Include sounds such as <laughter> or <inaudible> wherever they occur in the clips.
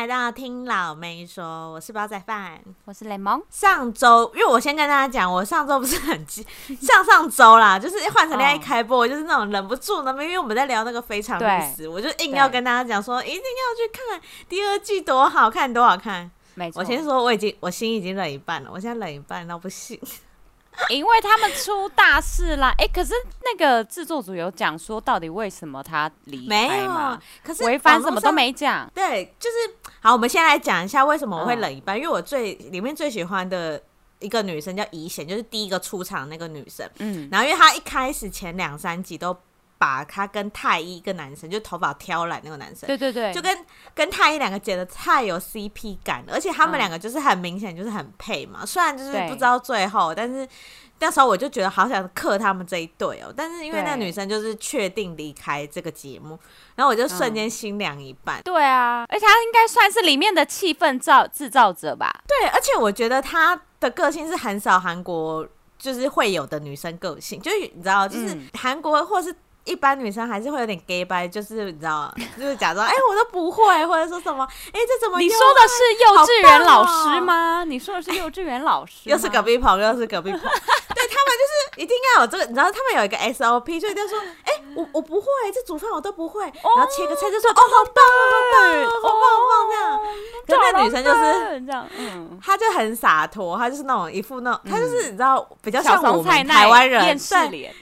来到听老妹说，我是煲仔饭，我是雷蒙。上周，因为我先跟大家讲，我上周不是很急，<laughs> 上上周啦，就是换成恋爱一开播，就是那种忍不住呢，因为我们在聊那个非常律师，我就硬要跟大家讲说，一定要去看第二季，多好看，多好看。没错，我先说，我已经我心已经冷一半了，我现在冷一半到不行。因为他们出大事啦，哎、欸，可是那个制作组有讲说，到底为什么他离开吗？没可是违反什么都没讲。对，就是好，我们先来讲一下为什么我会冷一半，嗯、因为我最里面最喜欢的一个女生叫怡贤，就是第一个出场那个女生。嗯，然后因为她一开始前两三集都。把他跟太一一个男生，就头发挑染那个男生，对对对，就跟跟太一两个剪的太有 CP 感了，而且他们两个就是很明显就是很配嘛。嗯、虽然就是不知道最后，但是那时候我就觉得好想克他们这一对哦、喔。但是因为那个女生就是确定离开这个节目，然后我就瞬间心凉一半、嗯。对啊，而且他应该算是里面的气氛造制造者吧？对，而且我觉得他的个性是很少韩国就是会有的女生个性，就是你知道，就是韩国或是。一般女生还是会有点 gay 掰，就是你知道，<laughs> 就是假装哎、欸，我都不会，或者说什么哎、欸，这怎么？你说的是幼稚园老师吗？你说的是幼稚园老师，又是隔壁棚，又是隔壁棚。<laughs> 对，他们就是一定要有这个，你知道，他们有一个 SOP，所以就说哎、欸，我我不会，这煮饭我都不会，然后切个菜就说哦，好棒，好棒，好棒，好棒这样。可那女生就是这样，嗯，她就很洒脱，她就是那种一副那种，她就是你知道，比较像我们台湾人，对。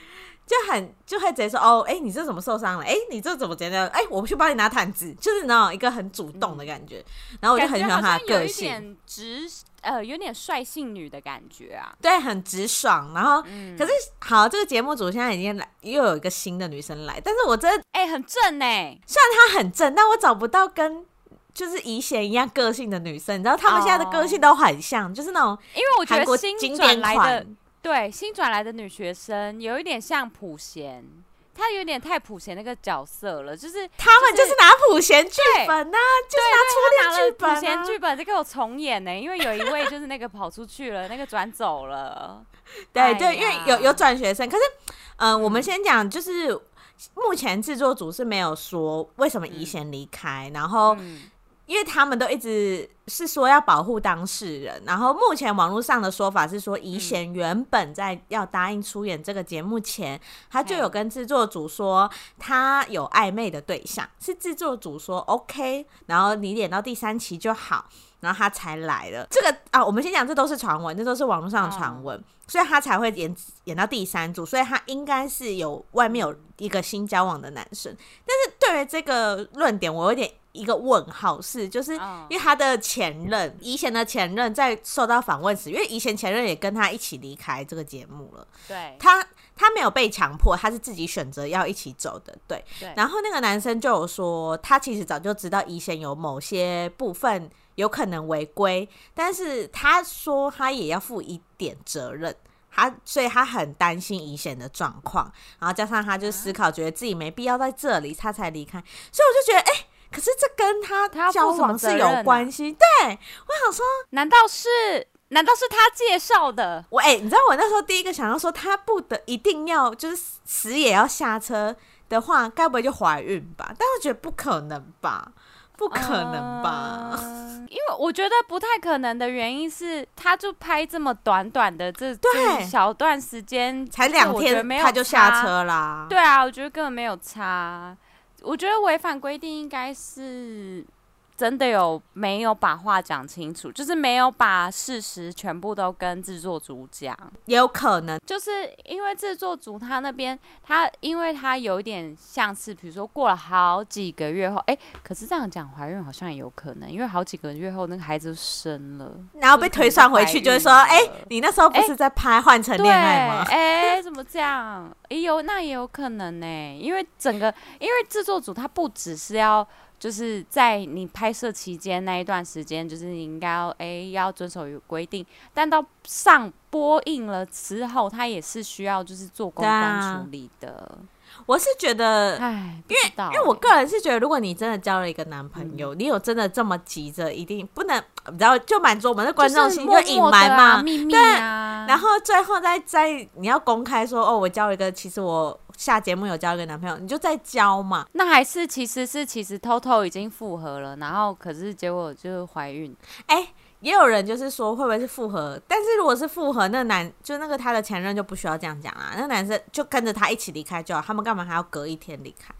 就很就会直接说哦，哎、欸，你这怎么受伤了？哎、欸，你这怎么觉得？哎、欸，我去帮你拿毯子，就是那种一个很主动的感觉。然后我就很喜欢他的个性，有点直，呃，有点率性女的感觉啊。对，很直爽。然后，嗯、可是好，这个节目组现在已经来，又有一个新的女生来，但是我真的哎、欸，很正哎。虽然她很正，但我找不到跟就是以贤一样个性的女生。你知道，他们现在的个性都很像，哦、就是那种因为我觉得新转来的。对，新转来的女学生有一点像普贤，她有点太普贤那个角色了，就是他们就是拿普贤剧本呐、啊，就是拿初恋剧本、啊，普贤剧本就给我重演呢、欸，因为有一位就是那个跑出去了，那个转走了，<laughs> 对对，因为有有转学生，可是嗯、呃，我们先讲，就是目前制作组是没有说为什么怡贤离开，嗯、然后。嗯因为他们都一直是说要保护当事人，然后目前网络上的说法是说，怡贤原本在要答应出演这个节目前，他就有跟制作组说他有暧昧的对象，是制作组说 OK，然后你演到第三期就好，然后他才来了。这个啊，我们先讲，这都是传闻，这都是网络上的传闻，所以他才会演演到第三组，所以他应该是有外面有一个新交往的男生。但是对于这个论点，我有点。一个问号是，就是因为他的前任，以贤的前任在受到访问时，因为以贤前任也跟他一起离开这个节目了。对，他他没有被强迫，他是自己选择要一起走的。对，对。然后那个男生就有说，他其实早就知道怡贤有某些部分有可能违规，但是他说他也要负一点责任，他所以他很担心怡贤的状况，然后加上他就思考，觉得自己没必要在这里，他才离开。所以我就觉得，哎、欸。可是这跟他交往是有关系，啊、对，我想说，难道是难道是他介绍的？我哎、欸，你知道我那时候第一个想要说，他不得一定要就是死也要下车的话，该不会就怀孕吧？但我觉得不可能吧，不可能吧？呃、因为我觉得不太可能的原因是，他就拍这么短短的这对这小段时间，才两天，他就下车啦。对啊，我觉得根本没有差。我觉得违反规定应该是。真的有没有把话讲清楚？就是没有把事实全部都跟制作组讲，也有可能就是因为制作组他那边，他因为他有点像是，比如说过了好几个月后，哎、欸，可是这样讲怀孕好像也有可能，因为好几个月后那个孩子生了，然后被推算回去，就是说，哎、欸，你那时候不是在拍《换成恋爱》吗？哎、欸，怎么这样？哎、欸、有那也有可能呢、欸，因为整个因为制作组他不只是要。就是在你拍摄期间那一段时间，就是你应该要哎、欸、要遵守有规定，但到上播映了之后，他也是需要就是做公关处理的。啊、我是觉得，哎，因为因为我个人是觉得，如果你真的交了一个男朋友，嗯、你有真的这么急着一定不能，然后就满足我们的观众心，就隐瞒嘛，秘密啊，然后最后再再你要公开说哦，我交了一个，其实我。下节目有交一个男朋友，你就再交嘛。那还是其实是其实偷偷已经复合了，然后可是结果就是怀孕。哎、欸，也有人就是说会不会是复合？但是如果是复合，那个男就那个他的前任就不需要这样讲啊，那个男生就跟着他一起离开就好，他们干嘛还要隔一天离开？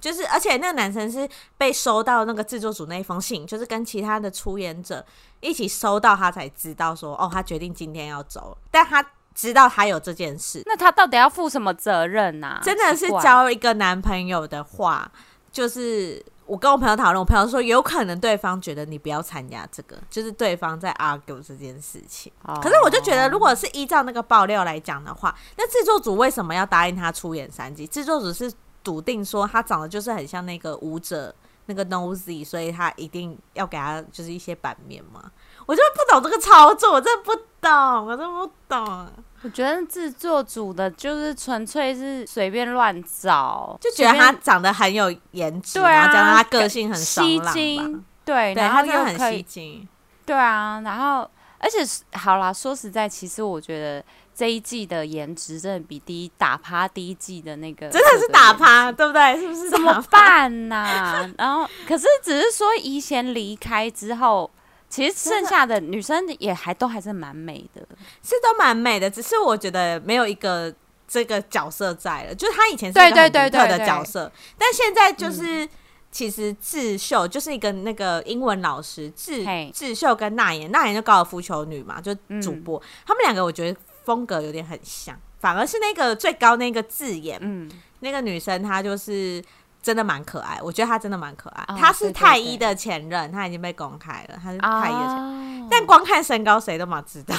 就是，而且那个男生是被收到那个制作组那一封信，就是跟其他的出演者一起收到，他才知道说，哦，他决定今天要走，但他知道他有这件事，那他到底要负什么责任呢、啊？真的是交一个男朋友的话，就是我跟我朋友讨论，我朋友说有可能对方觉得你不要参加这个，就是对方在 argue 这件事情。哦、可是我就觉得，如果是依照那个爆料来讲的话，那制作组为什么要答应他出演三集？制作组是。笃定说他长得就是很像那个舞者那个 Nosey，所以他一定要给他就是一些版面嘛。我就不懂这个操作，我真的不懂，我都不懂。我觉得制作组的就是纯粹是随便乱找，就觉得他长得很有颜值，对啊，然后加上他个性很吸睛，对，对，然后又很吸睛，对啊，然后而且好啦，说实在，其实我觉得。这一季的颜值真的比第一打趴第一季的那个真的是打趴，对不对？是不是？怎么办呐、啊？然后可是只是说怡贤离开之后，其实剩下的女生也还都还是蛮美的，是都蛮美的。只是我觉得没有一个这个角色在了，就是她以前是一个很独特的角色，但现在就是、嗯、其实智秀就是一个那个英文老师，智智秀跟娜妍，娜妍就高尔夫球女嘛，就主播，嗯、他们两个我觉得。风格有点很像，反而是那个最高那个智妍，嗯，那个女生她就是真的蛮可爱，我觉得他真的蛮可爱。她、哦、是太一的前任，他已经被公开了，他是太一的前任，哦、但光看身高谁都嘛知道。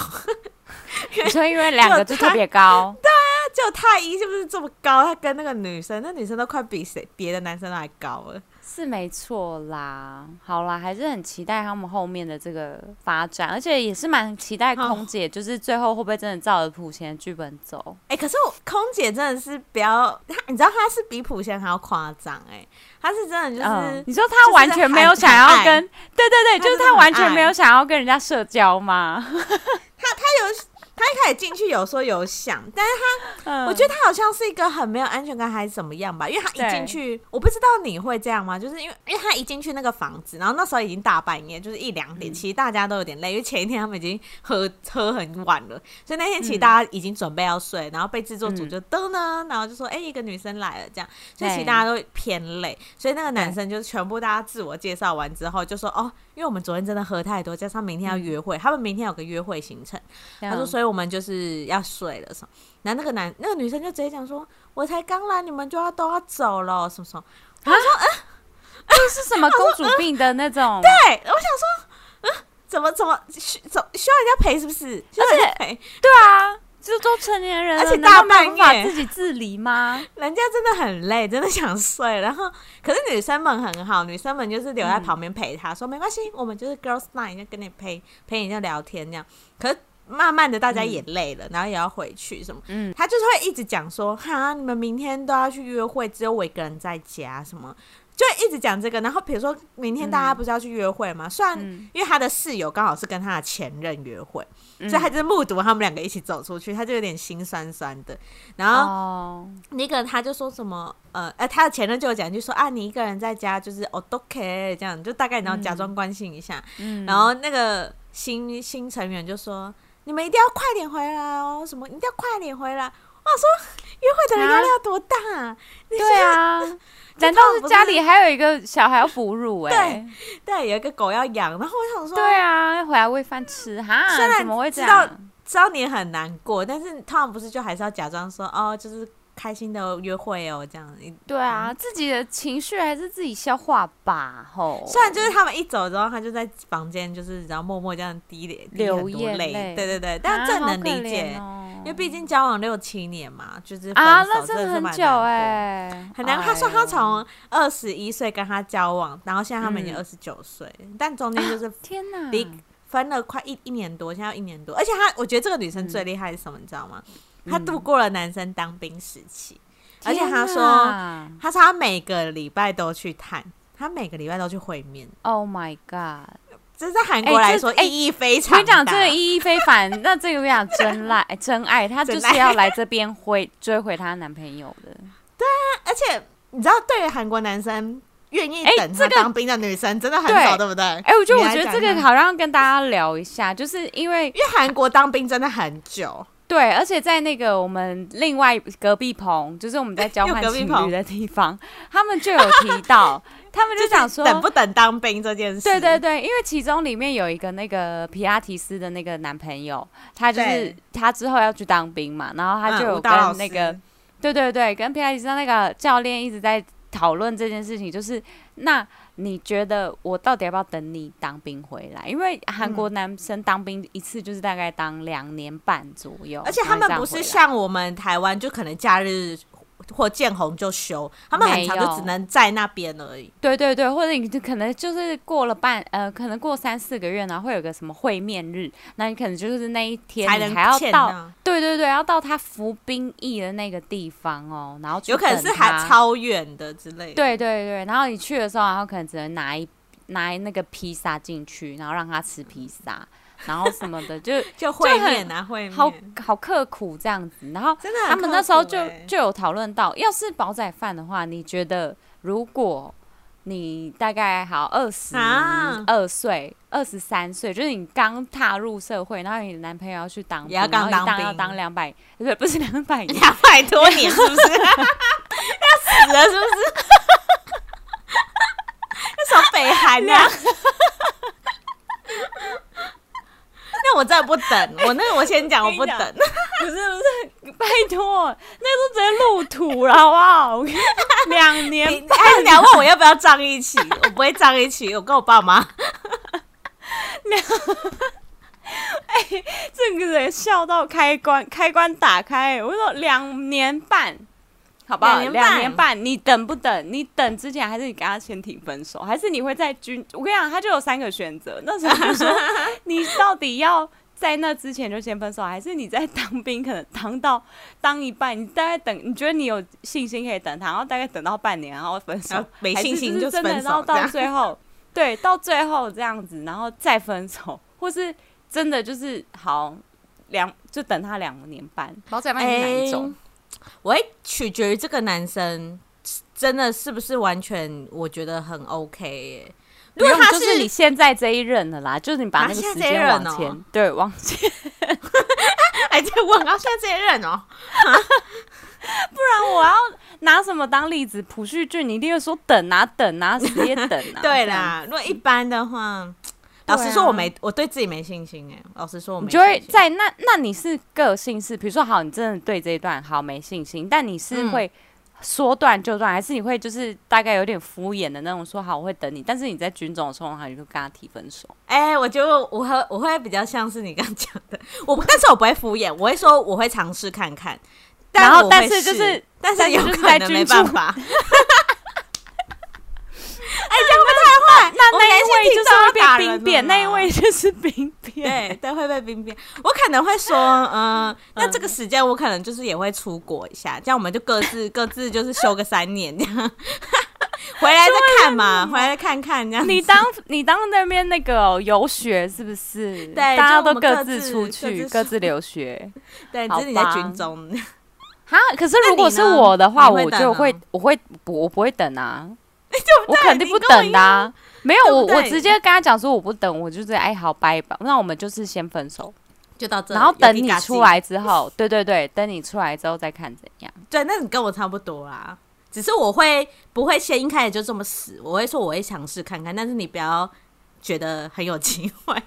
<laughs> 你说因为两个 <laughs> 就特别高，对啊，就太一是不是这么高？他跟那个女生，那女生都快比谁别的男生都还高了。是没错啦，好啦，还是很期待他们后面的这个发展，而且也是蛮期待空姐，就是最后会不会真的照着普贤的剧本走？哎、欸，可是我空姐真的是比较，你知道她是比普贤还要夸张，哎，她是真的就是，嗯、你说她完全没有想要跟，对对对，就是她完全没有想要跟人家社交吗？<laughs> 她她有。他一开始进去有说有想，但是他，嗯、我觉得他好像是一个很没有安全感还是怎么样吧，因为他一进去，我不知道你会这样吗？就是因为，因为他一进去那个房子，然后那时候已经大半夜，就是一两点，嗯、其实大家都有点累，因为前一天他们已经喝 <laughs> 喝很晚了，所以那天其实大家已经准备要睡，然后被制作组就噔呢，然后就说，哎、欸，一个女生来了，这样，所以其实大家都偏累，所以那个男生就是全部大家自我介绍完之后就说，哦。因为我们昨天真的喝太多，加上明天要约会，嗯、他们明天有个约会行程，嗯、他说，所以我们就是要睡了什么。然后那个男那个女生就直接讲说，我才刚来，你们就要都要走了，什么什么。我说，嗯，这是什么公主病的那种？对，我想说，嗯，怎么怎么需怎需要人家陪是不是？而且，对啊。就都成年人了，而且大半夜自己自理吗？人家真的很累，真的想睡。然后，可是女生们很好，女生们就是留在旁边陪他，嗯、说没关系，我们就是 girls night，就跟你陪陪你就聊天这样。可是慢慢的大家也累了，嗯、然后也要回去什么。嗯，他就是会一直讲说，哈，你们明天都要去约会，只有我一个人在家什么。就一直讲这个，然后比如说明天大家不是要去约会吗？虽然、嗯、因为他的室友刚好是跟他的前任约会，嗯、所以他就目睹他们两个一起走出去，他就有点心酸酸的。然后那个他就说什么呃，呃，他的前任就有讲，就说啊，你一个人在家就是哦都可以这样，就大概然后假装关心一下。嗯、然后那个新新成员就说，你们一定要快点回来哦，什么一定要快点回来。我说约会的人压力要多大？啊对啊。难道是家里还有一个小孩要哺乳、欸？哎，对，对，有一个狗要养。然后我想说，对啊，要回来喂饭吃哈。虽然怎么会这样？知道知道你很难过，但是他们不是就还是要假装说哦，就是。开心的约会哦，这样对啊，嗯、自己的情绪还是自己消化吧。吼，虽然就是他们一走之后，他就在房间，就是然后默默这样滴泪，流眼泪。对对对，但这能理解，因为毕竟交往六七年嘛，就是啊，那真的很久哎、欸，很难。他说他从二十一岁跟他交往，然后现在他们已经二十九岁，嗯、但中间就是天哪，离分了快一一年多，现在要一年多。而且他，我觉得这个女生最厉害是什么，你知道吗？她度过了男生当兵时期，嗯、而且他说，哪他说他每个礼拜都去探，他每个礼拜都去会面。Oh my god！这在韩国来说、欸、意义非常大。我跟你讲，这个意义非凡。<laughs> 那这个我讲真爱，真爱，她就是要来这边回追回她男朋友的。对啊而且你知道，对于韩国男生愿意等他当兵的女生真的很少，对不对？哎，我觉得我觉得这个好像跟大家聊一下，就是因为因为韩国当兵真的很久。对，而且在那个我们另外隔壁棚，就是我们在交 <laughs> 换情侣的地方，他们就有提到，<laughs> 他们就想说等不等当兵这件事。对对对，因为其中里面有一个那个皮拉提斯的那个男朋友，他就是他之后要去当兵嘛，然后他就有跟那个，嗯、对对对，跟皮拉提斯那个教练一直在讨论这件事情，就是那。你觉得我到底要不要等你当兵回来？因为韩国男生当兵一次就是大概当两年半左右，而且他们不是像我们台湾，就可能假日。或见红就休，他们很长就只能在那边而已。对对对，或者你就可能就是过了半呃，可能过三四个月呢，会有个什么会面日，那你可能就是那一天你还要到，对对对，要到他服兵役的那个地方哦，然后有可能是还超远的之类的。对对对，然后你去的时候，然后可能只能拿一拿那个披萨进去，然后让他吃披萨。然后什么的，就 <laughs> 就会面啊，会面，好好刻苦这样子。然后真的他们那时候就就有讨论到，要是煲仔饭的话，你觉得如果你大概好二十二岁、二十三岁，就是你刚踏入社会，然后你的男朋友要去当兵，要刚当兵，要当两百，不是不是两百年，两百多年，是不是 <laughs> <laughs> 要死了？是不是？那什么北韩呀？那我真的不等，我那个我先讲，我不等。不是不是，拜托，那都直接入土了，好不好？<laughs> 两年，还是你要问我要不要葬一起？我不会葬一起，我跟我爸妈。两，哎，这个人笑到开关，开关打开。我说两年半。好不好？两年，年半，你等不等？你等之前，还是你跟他先提分手？还是你会在军？我跟你讲，他就有三个选择。那时候就说，<laughs> 你到底要在那之前就先分手，还是你在当兵，可能当到当一半，你大概等？你觉得你有信心可以等他，然后大概等到半年，然后分手？没信心就分手，然后到最后，对，到最后这样子，然后再分手，<laughs> 或是真的就是好两，就等他两年半。煲仔半是哪一种？欸我会取决于这个男生真的是不是完全我觉得很 OK 耶。如果他是，是你现在这一任的啦，就是你把那个时间往前，啊哦、对，往前。<laughs> 哎，这问啊，现在这一任哦，<laughs> 不然我要拿什么当例子？朴叙俊，你一定会说等啊等啊，直接等啊。<laughs> 对啦，如果一般的话。老实说，我没，我对自己没信心哎。老实说，我没信心。你就会在那，那你是个性是，比如说，好，你真的对这一段好没信心，但你是会说断就断，还是你会就是大概有点敷衍的那种，说好我会等你，但是你在军中的时候，你就跟他提分手。哎，我觉得我会我会比较像是你刚刚讲的，我但是我不会敷衍，我会说我会尝试看看，然后但是就是但是有可能没办法。<laughs> <laughs> <laughs> 哎，这样会不会太坏？那 <laughs> 那一位就是会被兵变，那一位就是兵变，对，对，会被兵变。我可能会说，嗯、呃，那这个时间我可能就是也会出国一下，这样我们就各自 <laughs> 各自就是休个三年这样，<laughs> 回来再看嘛，回来再看看这样。你当你当那边那个游学是不是？对，大家都各自出去，各自留学。对，只是你在军中。哈，可是如果是我的话，我就会，我会，我不会等啊。我肯定不等的、啊，没有我，我直接跟他讲说我不等，我就是哎好拜吧，那我们就是先分手，就到这，然后等你出来之后，对对对，等你出来之后再看怎样。对，那你跟我差不多啦，只是我会不会先一开始就这么死，我会说我会尝试看看，但是你不要觉得很有机会。<laughs>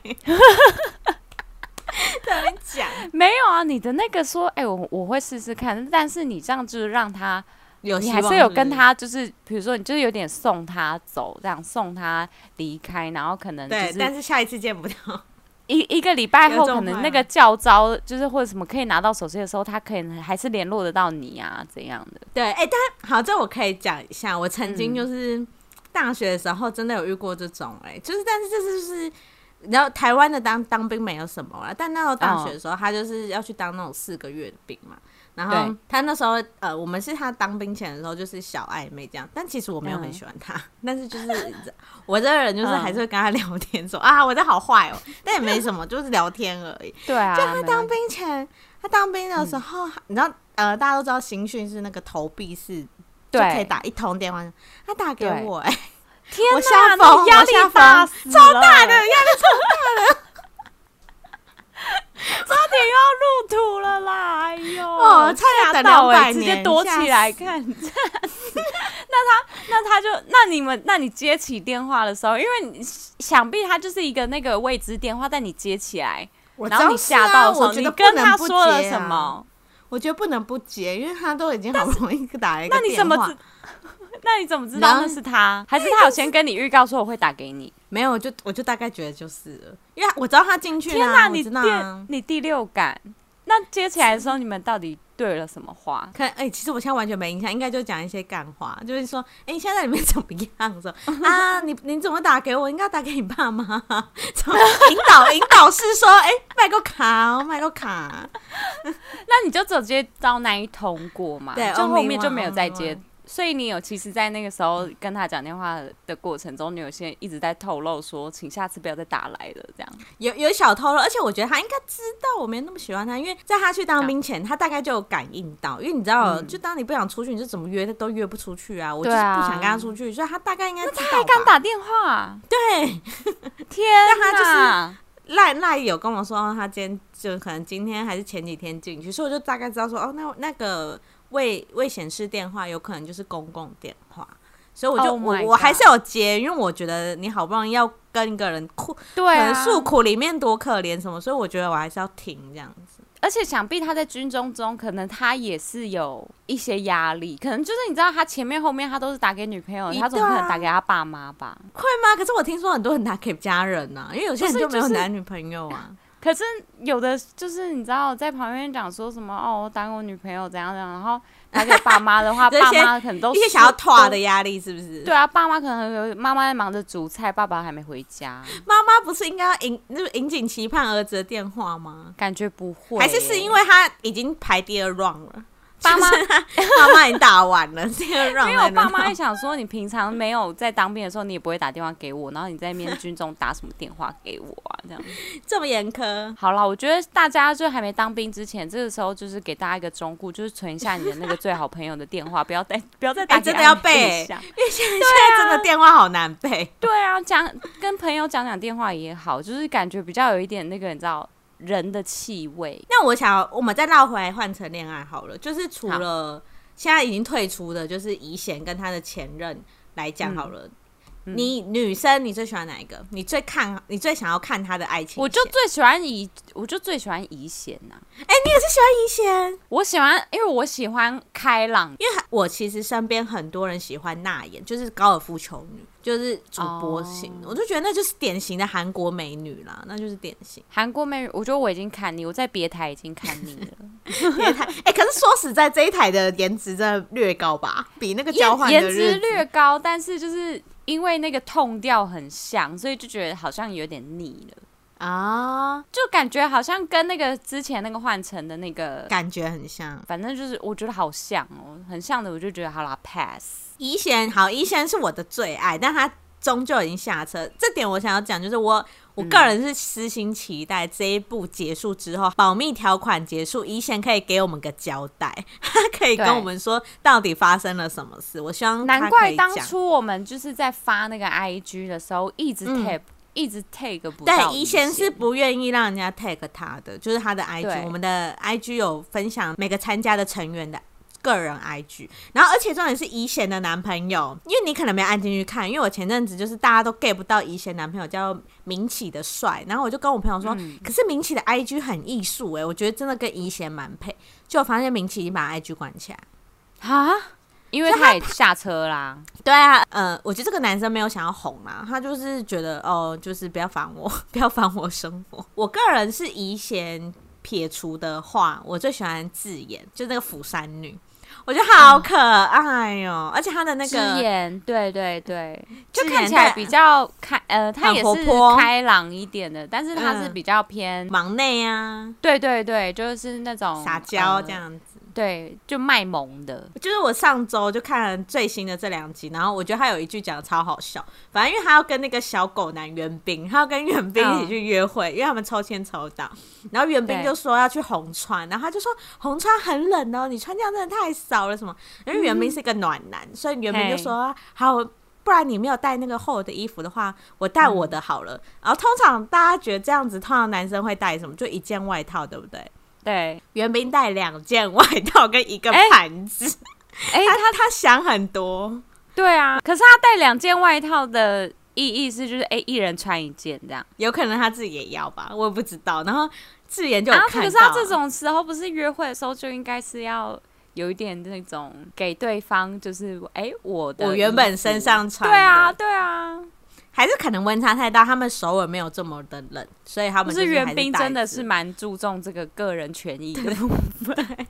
怎么讲？没有啊，你的那个说，哎、欸，我我会试试看，但是你这样就是让他。有你还是有跟他，就是比如说，你就是有点送他走，这样送他离开，然后可能就是，对，但是下一次见不到。<laughs> 一一个礼拜后，可能那个教招就是或者什么可以拿到手机的时候，他可能还是联络得到你啊，怎样的？对，哎、欸，但好，这我可以讲一下，我曾经就是大学的时候真的有遇过这种、欸，哎，就是，但是就是就是，然后台湾的当当兵没有什么啊，但那时候大学的时候，他就是要去当那种四个月的兵嘛。然后他那时候，呃，我们是他当兵前的时候，就是小暧昧这样。但其实我没有很喜欢他，嗯、<laughs> 但是就是 <laughs> 我这个人就是还是会跟他聊天说，嗯、啊，我这好坏哦，但也没什么，就是聊天而已。对啊。就他当兵前，他当兵的时候，嗯、你知道，呃，大家都知道新训是那个投币式就可以打一通电话。他打给我、欸，哎，天哪，我吓疯，压力大，超大的压力超大的。差点又要入土了啦！哎呦，哦，差点等两百，直接躲起来看。<laughs> 那他，那他就，那你们，那你接起电话的时候，因为你想必他就是一个那个未知电话，但你接起来，然后你吓到的时候，你跟他说了什么？我觉得不能不接，因为他都已经好不容易打了一个电话。那你怎么知？<laughs> 那你怎么知道那是他？还是他有先跟你预告说我会打给你？没有，我就我就大概觉得就是了，因为我知道他进去了。天哪，你第你第六感，那接起来的时候，你们到底对了什么话？可，哎、欸，其实我现在完全没印象，应该就讲一些干话，就是说，哎、欸，现在里面怎么样？<laughs> 说啊，你你怎么打给我？应该打给你爸妈，<laughs> 引导引导是说，哎、欸，买个卡哦，买个卡。那你就只有接到那一通过嘛？对，就后面就没有再接。所以你有其实，在那个时候跟他讲电话的过程中，你有些一直在透露说，请下次不要再打来了，这样。有有小透露，而且我觉得他应该知道我没那么喜欢他，因为在他去当兵前，他大概就有感应到，因为你知道，就当你不想出去，你就怎么约都约不出去啊。我就是不想跟他出去，所以他大概应该。他还敢打电话？对，天他就是赖赖有跟我说，他今天就可能今天还是前几天进去，所以我就大概知道说，哦，那那个。未未显示电话有可能就是公共电话，所以我就、oh、我我还是有接，因为我觉得你好不容易要跟一个人哭，对、啊，诉苦里面多可怜什么，所以我觉得我还是要听这样子。而且想必他在军中中，可能他也是有一些压力，可能就是你知道他前面后面他都是打给女朋友，他总不可能打给他爸妈吧？会吗？可是我听说很多人打给家人呐、啊，因为有些人就没有男女朋友啊。可是有的就是你知道在旁边讲说什么哦，我打给我女朋友怎样怎样，然后打给爸妈的话，<laughs> 爸妈可能都一些想要拖的压力是不是？对啊，爸妈可能有妈妈在忙着煮菜，爸爸还没回家。妈妈不是应该要引就是引颈期盼儿子的电话吗？感觉不会，还是是因为他已经排第二 round 了。爸妈，爸妈已经打完了，这个让因为我爸妈也想说，你平常没有在当兵的时候，你也不会打电话给我，然后你在那边军中打什么电话给我啊？这样 <laughs> 这么严苛？好了，我觉得大家就还没当兵之前，这个时候就是给大家一个忠告，就是存一下你的那个最好朋友的电话，不要再不要再打，真的要背，因为现在现在真的电话好难背。对啊，讲跟朋友讲讲电话也好，就是感觉比较有一点那个，你知道。人的气味。那我想，我们再绕回来换成恋爱好了。就是除了现在已经退出的，就是以贤跟他的前任来讲好了。嗯你女生，你最喜欢哪一个？你最看，你最想要看他的爱情？我就最喜欢怡，我就最喜欢怡贤呐。哎，你也是喜欢怡贤？我喜欢，因为我喜欢开朗。因为我其实身边很多人喜欢娜妍，就是高尔夫球女，就是主播型。Oh. 我就觉得那就是典型的韩国美女啦，那就是典型韩国美女。我觉得我已经看腻，我在别台已经看腻了。<laughs> 别台，哎，可是说实在，这一台的颜值真的略高吧？比那个交换的颜值略高，但是就是。因为那个 tone 调很像，所以就觉得好像有点腻了。啊，就感觉好像跟那个之前那个换乘的那个感觉很像，反正就是我觉得好像哦，很像的，我就觉得好啦，pass。一贤好，一贤是我的最爱，但他终究已经下车，这点我想要讲，就是我。我个人是私心期待这一部结束之后，保密条款结束，怡贤可以给我们个交代，他 <laughs> 可以跟我们说到底发生了什么事。我希望难怪当初我们就是在发那个 IG 的时候，一直 tap，、嗯、一直 take 不到。对，怡贤是不愿意让人家 take 他的，就是他的 IG，我们的 IG 有分享每个参加的成员的。个人 IG，然后而且重点是怡贤的男朋友，因为你可能没按进去看，因为我前阵子就是大家都 get 不到怡贤男朋友叫明启的帅，然后我就跟我朋友说，嗯、可是明启的 IG 很艺术哎，我觉得真的跟怡贤蛮配，就我发现明启已经把 IG 关起来哈，因为他也下车啦。对啊，呃，我觉得这个男生没有想要哄嘛，他就是觉得哦，就是不要烦我，<laughs> 不要烦我生活。我个人是怡贤撇除的话，我最喜欢自言，就那个釜山女。我觉得好可爱哦、喔，嗯、而且他的那个眼，对对对，就看起来比较开，呃，他也是开朗一点的，但是他是比较偏忙内啊，对对对，就是那种撒娇这样子，对，就卖萌的。就是我上周就看了最新的这两集，然后我觉得他有一句讲的超好笑。反正因为他要跟那个小狗男袁冰，他要跟袁冰一起去约会，哦、因为他们抽签抽到。然后袁冰就说要去红川，然后他就说红川很冷哦，你穿这样真的太少了什么？因为袁冰是一个暖男，嗯、所以袁冰就说好。不然你没有带那个厚的衣服的话，我带我的好了。嗯、然后通常大家觉得这样子，通常男生会带什么？就一件外套，对不对？对，袁冰带两件外套跟一个盘子。哎、欸，他他，他想很多。对啊，可是他带两件外套的意义是，就是哎、欸，一人穿一件这样。有可能他自己也要吧，我也不知道。然后智妍就看到、啊、可是他这种时候不是约会的时候就应该是要。有一点那种给对方，就是哎、欸，我的我原本身上穿，对啊，对啊，还是可能温差太大，他们首尔没有这么的冷，所以他们就是援兵真的是蛮注重这个个人权益的部分。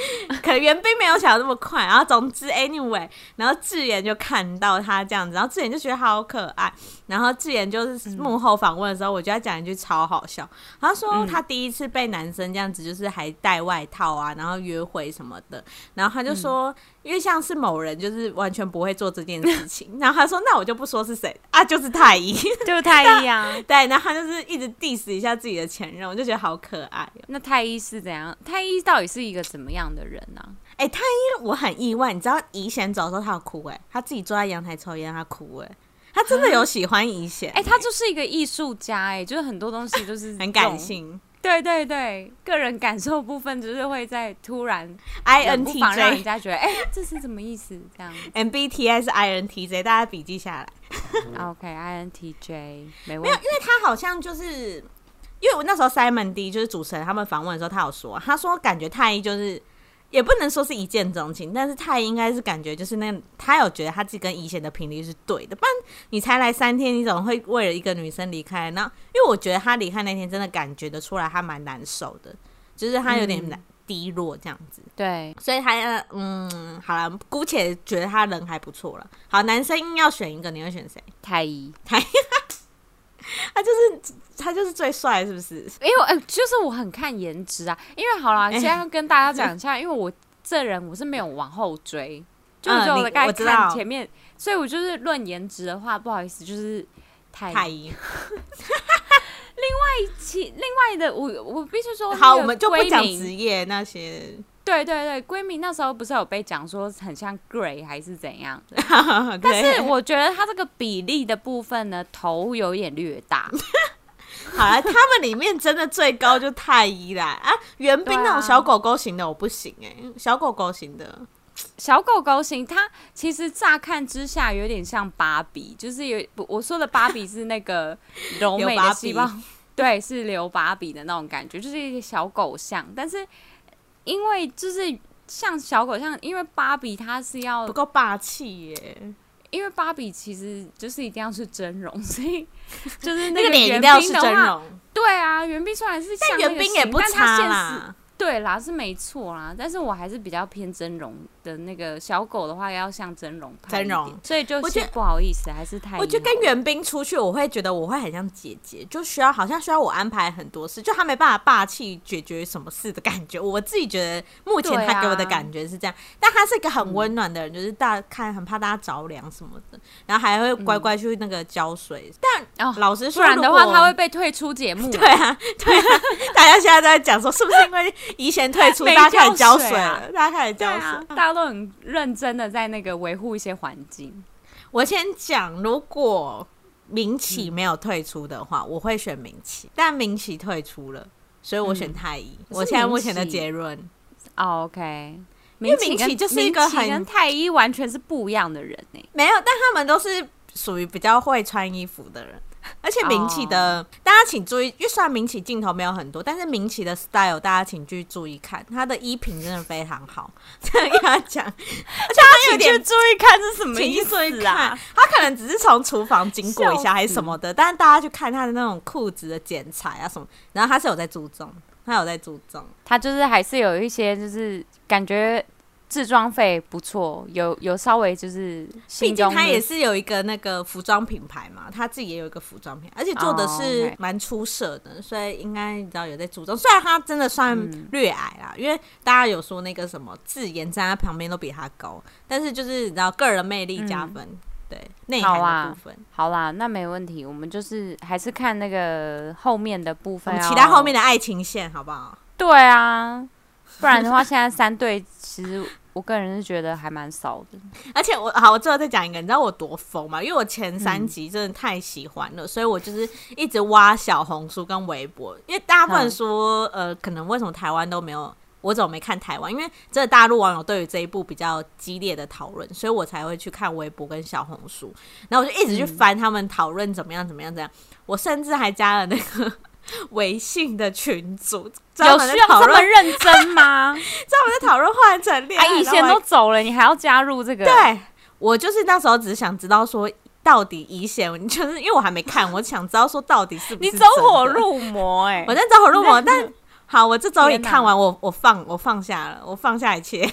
<laughs> 可能袁冰没有想的那么快，然后总之 anyway，然后智妍就看到他这样子，然后智妍就觉得好可爱，然后智妍就是幕后访问的时候，我觉得他讲一句超好笑，他说他第一次被男生这样子，就是还带外套啊，然后约会什么的，然后他就说。因为像是某人就是完全不会做这件事情，<laughs> 然后他说：“那我就不说是谁啊，就是太医，<laughs> 就是太医啊。”对，然后他就是一直 diss 一下自己的前任，我就觉得好可爱喔。那太医是怎样？太医到底是一个怎么样的人呢？哎，太一我很意外，你知道宜贤走的时候他有哭哎，他自己坐在阳台抽烟他哭哎，他真的有喜欢宜贤哎，他就是一个艺术家哎，就是很多 <laughs> 东西就是很感性。对对对，个人感受部分就是会在突然 I N T J 让人家觉得哎，这是什么意思？这样 <laughs> M B T I 是 I N T J，大家笔记下来。<laughs> OK I N T J 没问题。没有，因为他好像就是因为我那时候 Simon D 就是主持人，他们访问的时候，他有说，他说感觉太医就是。也不能说是一见钟情，但是他应该是感觉就是那他有觉得他自己跟以前的频率是对的，不然你才来三天，你怎么会为了一个女生离开？那因为我觉得他离开那天真的感觉得出来，他蛮难受的，就是他有点低落这样子。嗯、对，所以他嗯，好了，姑且觉得他人还不错了。好，男生要选一个，你会选谁？太医，太一。他就是他就是最帅，是不是？<laughs> 因为呃，就是我很看颜值啊。因为好啦，现在要跟大家 <laughs> 讲一下，因为我这人我是没有往后追，就是就我该看前面，所以我就是论颜值的话，不好意思，就是太太一。<laughs> 另外其另外的，我我必须说，好，我们就不讲职业那些。对对对，闺蜜那时候不是有被讲说很像 Gray 还是怎样的？<laughs> 但是我觉得她这个比例的部分呢，头有点略大。<laughs> 好了，他们里面真的最高就太一啦啊！袁冰那种小狗狗型的我不行哎、欸，小狗狗型的，<tsk> 小狗狗型，它其实乍看之下有点像芭比，就是有我说的芭比是那个柔 <laughs> 美的细胞，对，是留芭比的那种感觉，就是一些小狗像，但是。因为就是像小狗，像因为芭比它是要不够霸气耶。因为芭比其实就是一定要是真容，所以就是那个脸一定要是真容。对啊，袁冰虽然是像袁冰也不差啦。对啦，是没错啦，但是我还是比较偏真容的那个小狗的话，要像真容，真容，所以就是不好意思，还是太……我觉得跟袁冰出去，我会觉得我会很像姐姐，就需要好像需要我安排很多事，就他没办法霸气解决什么事的感觉。我自己觉得目前他给我的感觉是这样，啊、但他是一个很温暖的人，就是大看很怕大家着凉什么的，然后还会乖乖去那个浇水。嗯、但老实说，不然的话他会被退出节目。对啊，对啊，<laughs> 大家现在都在讲说是不是因为？宜贤退出，大家开始浇水了。大家开始浇水，啊，大家都很认真的在那个维护一些环境。我先讲，如果明启没有退出的话，嗯、我会选明启。但明启退出了，所以我选太医。嗯、我现在目前的结论。哦、OK，因为明启就是一个很跟太医完全是不一样的人呢。没有，但他们都是属于比较会穿衣服的人。<laughs> 而且明启的，oh. 大家请注意，因为虽然明启镜头没有很多，但是明启的 style 大家请去注意看，他的衣品真的非常好。<laughs> 这样跟他讲，而且他有点注意看是什么意思啊？他可能只是从厨房经过一下还是什么的，但是大家去看他的那种裤子的剪裁啊什么，然后他是有在注重，他有在注重，他就是还是有一些就是感觉。置装费不错，有有稍微就是，毕竟他也是有一个那个服装品牌嘛，他自己也有一个服装品牌，而且做的是蛮出色的，所以应该你知道有在注重。虽然他真的算略矮啦，嗯、因为大家有说那个什么字眼在他旁边都比他高，但是就是你知道个人魅力加分，嗯、对内涵的部分好。好啦，那没问题，我们就是还是看那个后面的部分，期待后面的爱情线，好不好？对啊。不然的话，现在三对其实我个人是觉得还蛮少的。而且我好，我最后再讲一个，你知道我多疯吗？因为我前三集真的太喜欢了，嗯、所以我就是一直挖小红书跟微博。因为大家不能说，嗯、呃，可能为什么台湾都没有，我怎么没看台湾？因为这个大陆网友对于这一部比较激烈的讨论，所以我才会去看微博跟小红书。然后我就一直去翻他们讨论怎么样怎么样怎样。我甚至还加了那个。<laughs> 微信的群组有需要这么认真吗？<laughs> 专门在讨论换成恋爱，以前都走了，你还要加入这个？对，我就是那时候只是想知道说，到底以前就是因为我还没看，我想知道说到底是不是你走火入魔？哎，我在走火入魔，但 <laughs> 好，我这周也看完，我我放我放下了，我放下一切。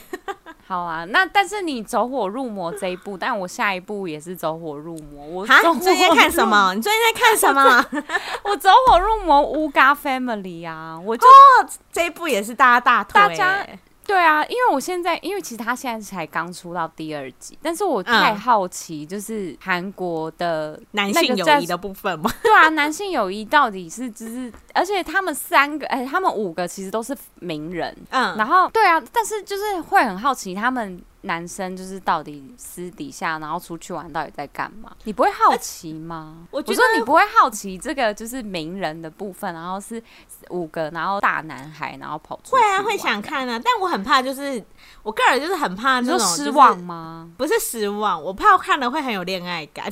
好啊，那但是你走火入魔这一步，但我下一步也是走火入魔。我啊，你最近在看什么？你最近在看什么？<laughs> 我走火入魔乌嘎 Family 啊，我就、哦、这一部也是大家大推、欸，大家。对啊，因为我现在，因为其实他现在才刚出到第二集，但是我太好奇，就是韩国的男性友谊的部分嘛。<laughs> 对啊，男性友谊到底是就是，而且他们三个，哎，他们五个其实都是名人，嗯，然后对啊，但是就是会很好奇他们。男生就是到底私底下，然后出去玩到底在干嘛？你不会好奇吗？<laughs> 我觉得你不会好奇这个就是名人的部分，然后是五个，然后大男孩，然后跑出去。会啊，会想看啊，但我很怕，就是我个人就是很怕那种失望吗？不是失望，我怕我看了会很有恋爱感，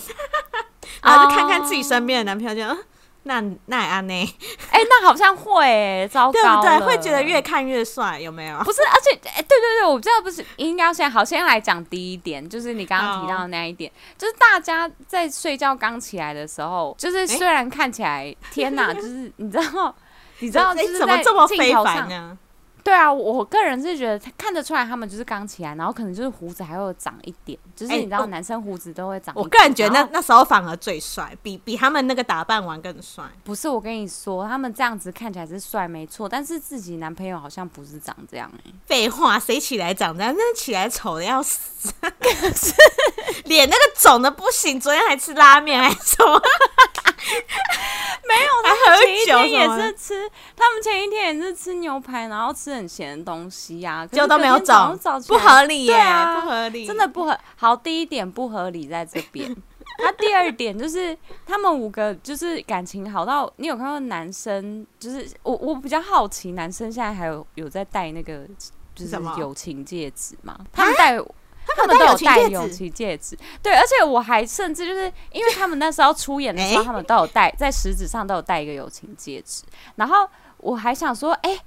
<laughs> 然后就看看自己身边的男朋友就。那那也安呢？哎、欸，那好像会、欸，糟糕，对不对？会觉得越看越帅，有没有？不是，而且，哎、欸，对对对，我知道不是，应该要先好，先来讲第一点，就是你刚刚提到的那一点，哦、就是大家在睡觉刚起来的时候，就是虽然看起来，欸、天哪，<laughs> 就是你知道，你知道，怎么这么非凡呢？对啊，我个人是觉得他看得出来，他们就是刚起来，然后可能就是胡子还会长一点，就是你知道，男生胡子都会长。我个人觉得那那时候反而最帅，比比他们那个打扮完更帅。不是，我跟你说，他们这样子看起来是帅没错，但是自己男朋友好像不是长这样哎、欸。废话，谁起来长这样？那起来丑的要死，<laughs> 脸那个肿的不行，昨天还吃拉面还说。没有，<laughs> 他们前一天也是吃，他们前一天也是吃牛排，然后吃很咸的东西呀、啊，就都没有找，不合理耶，啊、不合理，真的不合。好，第一点不合理在这边，那第二点就是他们五个就是感情好到，你有看到男生，就是我我比较好奇，男生现在还有有在戴那个就是友情戒指吗？他们戴。他们都有戴友情戒指，对，而且我还甚至就是因为他们那时候出演的时候，<laughs> 他们都有戴在食指上都有戴一个友情戒指，然后我还想说，哎，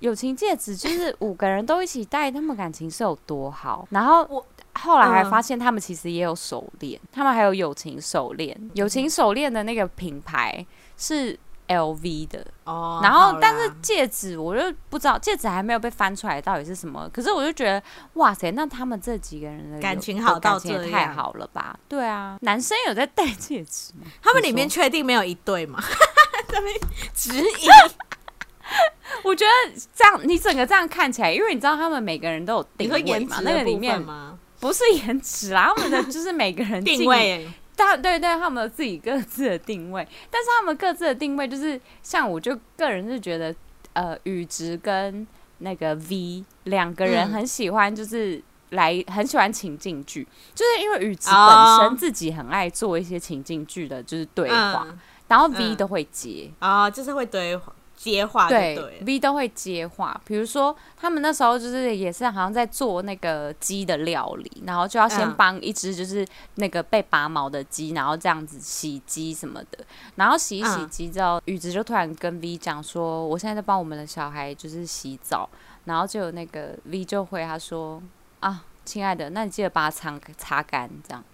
友情戒指就是五个人都一起戴，他们感情是有多好？然后我后来还发现他们其实也有手链，他们还有友情手链，友情手链的那个品牌是。L V 的哦，然后但是戒指我就不知道，戒指还没有被翻出来到底是什么。可是我就觉得，哇塞，那他们这几个人的感情好到这样，太好了吧？对啊，男生有在戴戒指吗？他们里面确定没有一对吗？<laughs> 他们质疑。<laughs> <laughs> 我觉得这样，你整个这样看起来，因为你知道他们每个人都有定位嘛，那个里面吗？不是颜值啦，他们的就是每个人定位。他对对，他们有自己各自的定位，但是他们各自的定位就是像我就个人是觉得，呃，宇植跟那个 V 两个人很喜欢，就是来、嗯、很喜欢情境剧，就是因为宇植本身自己很爱做一些情境剧的，就是对话，嗯、然后 V 都会接。啊、嗯哦，就是会对话。接话对，对，V 都会接话。比如说，他们那时候就是也是好像在做那个鸡的料理，然后就要先帮一只就是那个被拔毛的鸡，然后这样子洗鸡什么的。然后洗一洗鸡之后，宇子就突然跟 V 讲说：“我现在在帮我们的小孩就是洗澡。”然后就有那个 V 就回他说：“啊，亲爱的，那你记得把它擦擦干这样。”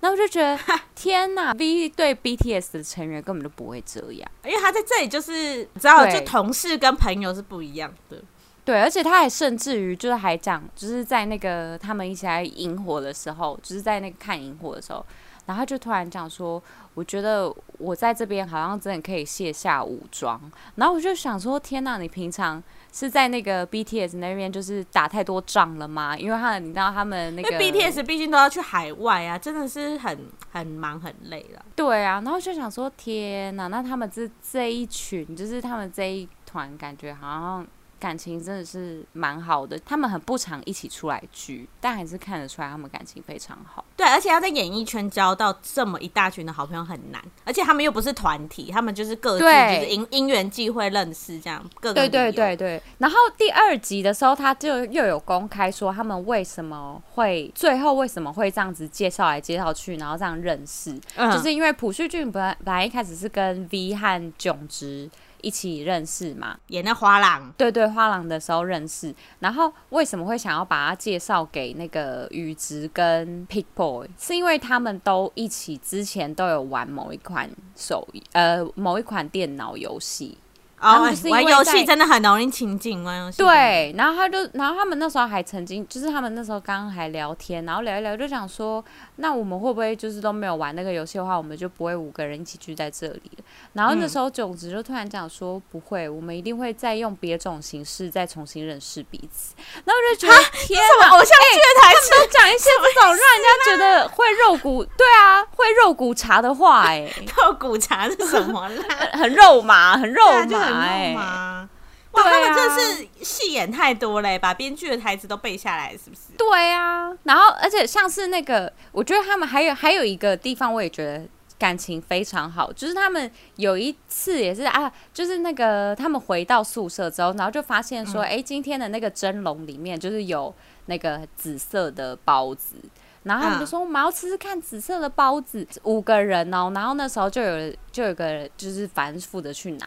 那我就觉得天呐，V <laughs> 对 BTS 的成员根本就不会这样，因为他在这里就是知道，就同事跟朋友是不一样的。对，而且他还甚至于就是还讲，就是在那个他们一起来萤火的时候，就是在那个看萤火的时候，然后他就突然讲说，我觉得我在这边好像真的可以卸下武装。然后我就想说，天哪，你平常是在那个 BTS 那边就是打太多仗了吗？因为他你知道他们那个 BTS 毕竟都要去海外啊，真的是很很忙很累了。对啊，然后就想说，天呐，那他们这这一群，就是他们这一团，感觉好像。感情真的是蛮好的，他们很不常一起出来聚，但还是看得出来他们感情非常好。对，而且要在演艺圈交到这么一大群的好朋友很难，而且他们又不是团体，他们就是各自就是因因缘际会认识这样。各个对对对对。然后第二集的时候，他就又有公开说他们为什么会最后为什么会这样子介绍来介绍去，然后这样认识，嗯、就是因为朴叙俊本来本来一开始是跟 V 和炯植。一起认识嘛，演那花郎，对对，花郎的时候认识。然后为什么会想要把他介绍给那个宇植跟 Pick Boy？是因为他们都一起之前都有玩某一款手呃某一款电脑游戏。哦，玩游戏真的很容易亲近，玩游戏。对，然后他就，然后他们那时候还曾经，就是他们那时候刚刚还聊天，然后聊一聊，就想说，那我们会不会就是都没有玩那个游戏的话，我们就不会五个人一起聚在这里。然后那时候炯子就突然讲说，不会，我们一定会再用别种形式再重新认识彼此。然后我就觉得，天哪，偶像剧的台词都讲一些这种让人家觉得会肉骨，对啊，会肉骨茶的话，哎，<laughs> 肉骨茶是什么？很肉麻，很肉麻。哎，哇，他们真是戏演太多嘞，把编剧的台词都背下来，是不是？对啊，然后而且像是那个，我觉得他们还有还有一个地方，我也觉得感情非常好，就是他们有一次也是啊，就是那个他们回到宿舍之后，然后就发现说，哎、嗯，今天的那个蒸笼里面就是有那个紫色的包子，然后他们就说我们要吃吃看紫色的包子，五个人哦，然后那时候就有就有个人就是反复的去拿。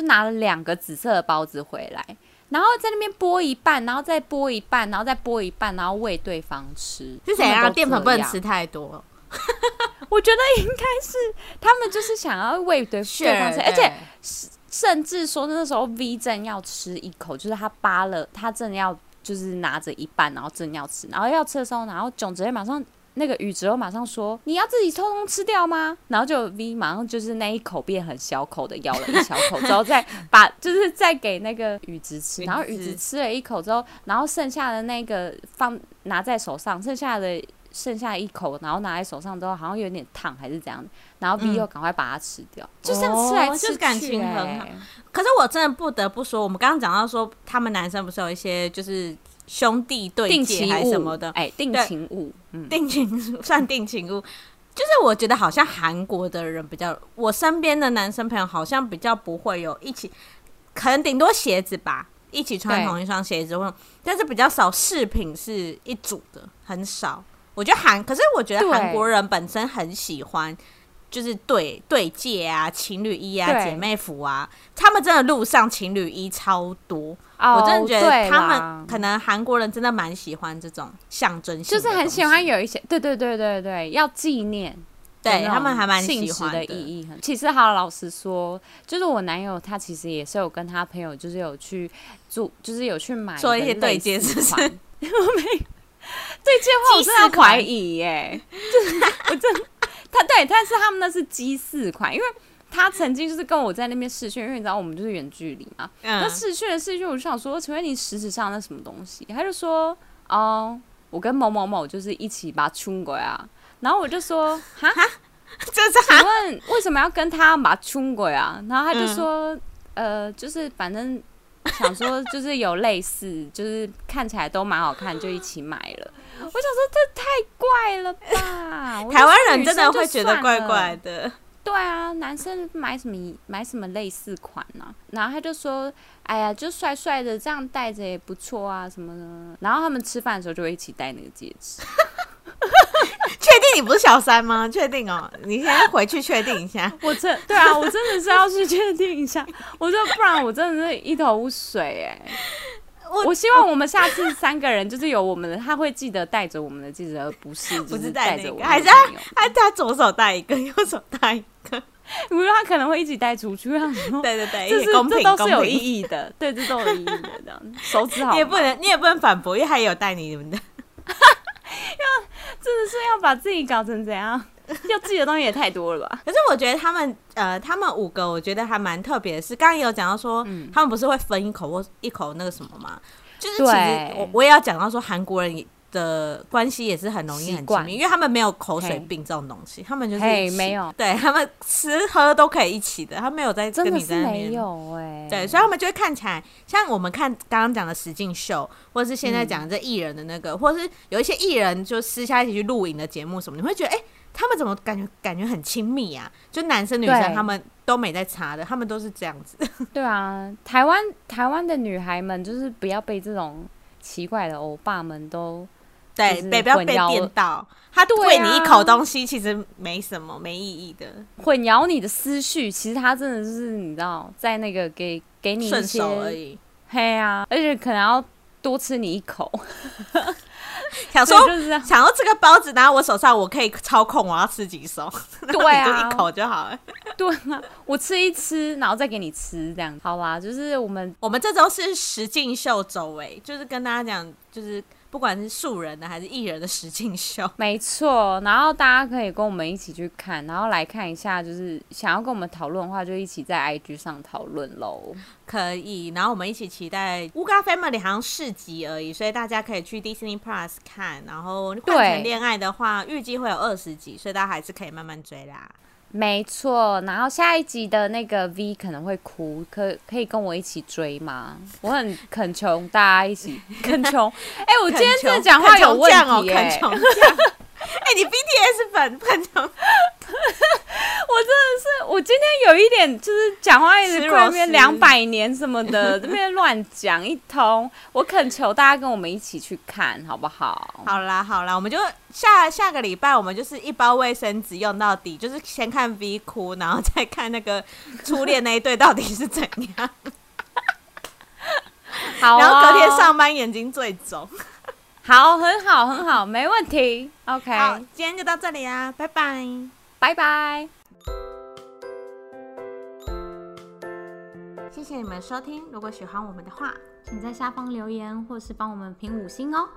就拿了两个紫色的包子回来，然后在那边剥一半，然后再剥一半，然后再剥一半，然后喂对方吃。是谁啊？淀粉不能吃太多。<laughs> 我觉得应该是他们就是想要喂对方吃，而且甚至说那时候 V 正要吃一口，就是他扒了，他正要就是拿着一半，然后正要吃，然后要吃的时候，然后囧直接马上。那个宇植马上说：“你要自己偷偷吃掉吗？”然后就 V 马上就是那一口变很小口的咬了一小口，之后再把就是再给那个宇植吃。然后宇植吃了一口之后，然后剩下的那个放拿在手上，剩下的剩下一口，然后拿在手上之后好像有点烫还是怎样，然后 V 又赶快把它吃掉，嗯、就这样吃来吃去、欸，就是感情很好。可是我真的不得不说，我们刚刚讲到说，他们男生不是有一些就是。兄弟对戒还是什么的？哎、欸，定情物，嗯，定情 <laughs> 算定情物，就是我觉得好像韩国的人比较，我身边的男生朋友好像比较不会有一起，可能顶多鞋子吧，一起穿同一双鞋子，或但是比较少饰品是一组的，很少。我觉得韩，可是我觉得韩国人本身很喜欢。就是对对戒啊，情侣衣啊，姐妹服啊，他们真的路上情侣衣超多。Oh, 我真的觉得他们可能韩国人真的蛮喜欢这种象征性，就是很喜欢有一些，对对对对对，要纪念，对他们还蛮喜欢的意义很。其实好老实说，就是我男友他其实也是有跟他朋友，就是有去做，就是有去买做一些对接，是不是？<laughs> 没对接话我真的怀疑耶，就是我真的。<laughs> 他对，但是他们那是机四款，因为他曾经就是跟我在那边试训，因为你知道我们就是远距离嘛。嗯、那试训的试训，我就想说，请问你实质上那什么东西？他就说，哦，我跟某某某就是一起把他冲过啊。然后我就说，哈，就是请问为什么要跟他把他冲过啊？然后他就说，嗯、呃，就是反正想说就是有类似，就是看起来都蛮好看，就一起买了。我想说这太怪了吧！台湾人真的会觉得怪怪的。对啊，男生买什么买什么类似款呢、啊？然后他就说：“哎呀，就帅帅的，这样戴着也不错啊，什么的。”然后他们吃饭的时候就会一起戴那个戒指。<laughs> 确定你不是小三吗？确定哦，你先回去确定一下。<laughs> 我真对啊，我真的是要去确定一下。我说不然我真的是一头雾水哎。我，我希望我们下次三个人就是有我们的，他会记得带着我们的戒指，而不是 <laughs> 不是带着我，还是他他他左手戴一个，右手戴一个。比 <laughs> 如他可能会一起带出去，让说 <laughs> 对对对，这是这都是有意义的，对，这都有意义的，这样手指好也不能你也不能反驳，因为他也有带你们的。<laughs> 真的是要把自己搞成怎样？要自己的东西也太多了吧？可是我觉得他们呃，他们五个我觉得还蛮特别的是，刚刚也有讲到说，嗯、他们不是会分一口或一口那个什么吗？就是其实我我也要讲到说，韩国人的关系也是很容易很亲密，因为他们没有口水病这种东西，他们就是没有，对他们吃喝都可以一起的，他没有在跟你在那边没有哎、欸，对，所以他们就会看起来像我们看刚刚讲的实境秀，或者是现在讲的这艺人的那个，嗯、或者是有一些艺人就私下一起去录影的节目什么，你会觉得哎。欸他们怎么感觉感觉很亲密啊？就男生女生他们都没在查的，他们都是这样子。<laughs> 对啊，台湾台湾的女孩们就是不要被这种奇怪的欧巴们都对，被不要被电到。他喂你一口东西，其实没什么，没意义的。混淆你的思绪，其实他真的就是你知道，在那个给给你一些而已。<laughs> <laughs> 嘿啊，而且可能要多吃你一口。想说，<laughs> 想要这个包子拿在我手上，我可以操控我要吃几手，对啊，就一口就好了。对啊，我吃一吃，然后再给你吃，这样好啦。就是我们我们这周是实境秀周围，就是跟大家讲，就是。不管是素人的还是艺人的实境秀，没错。然后大家可以跟我们一起去看，然后来看一下，就是想要跟我们讨论的话，就一起在 IG 上讨论喽。可以，然后我们一起期待《乌嘎 Family》好像四集而已，所以大家可以去 Disney Plus 看。然后换乘恋爱的话，预计会有二十集，所以大家还是可以慢慢追啦。没错，然后下一集的那个 V 可能会哭，可可以跟我一起追吗？我很恳求大家一起 <laughs> 恳求。哎、欸，我今天真的讲话有问题 <laughs> 哎、欸。哎、欸，你 BTS 粉很强，<laughs> 我真的是，我今天有一点就是讲话一直在那边两百年什么的，这边乱讲一通。我恳求大家跟我们一起去看好不好？好啦好啦，我们就下下个礼拜，我们就是一包卫生纸用到底，就是先看 V 哭，然后再看那个初恋那一对到底是怎样。<laughs> 好、哦，然后隔天上班眼睛最肿。好，很好，很好，没问题。OK，好，今天就到这里啊，拜拜，拜拜。谢谢你们收听，如果喜欢我们的话，请在下方留言或是帮我们评五星哦。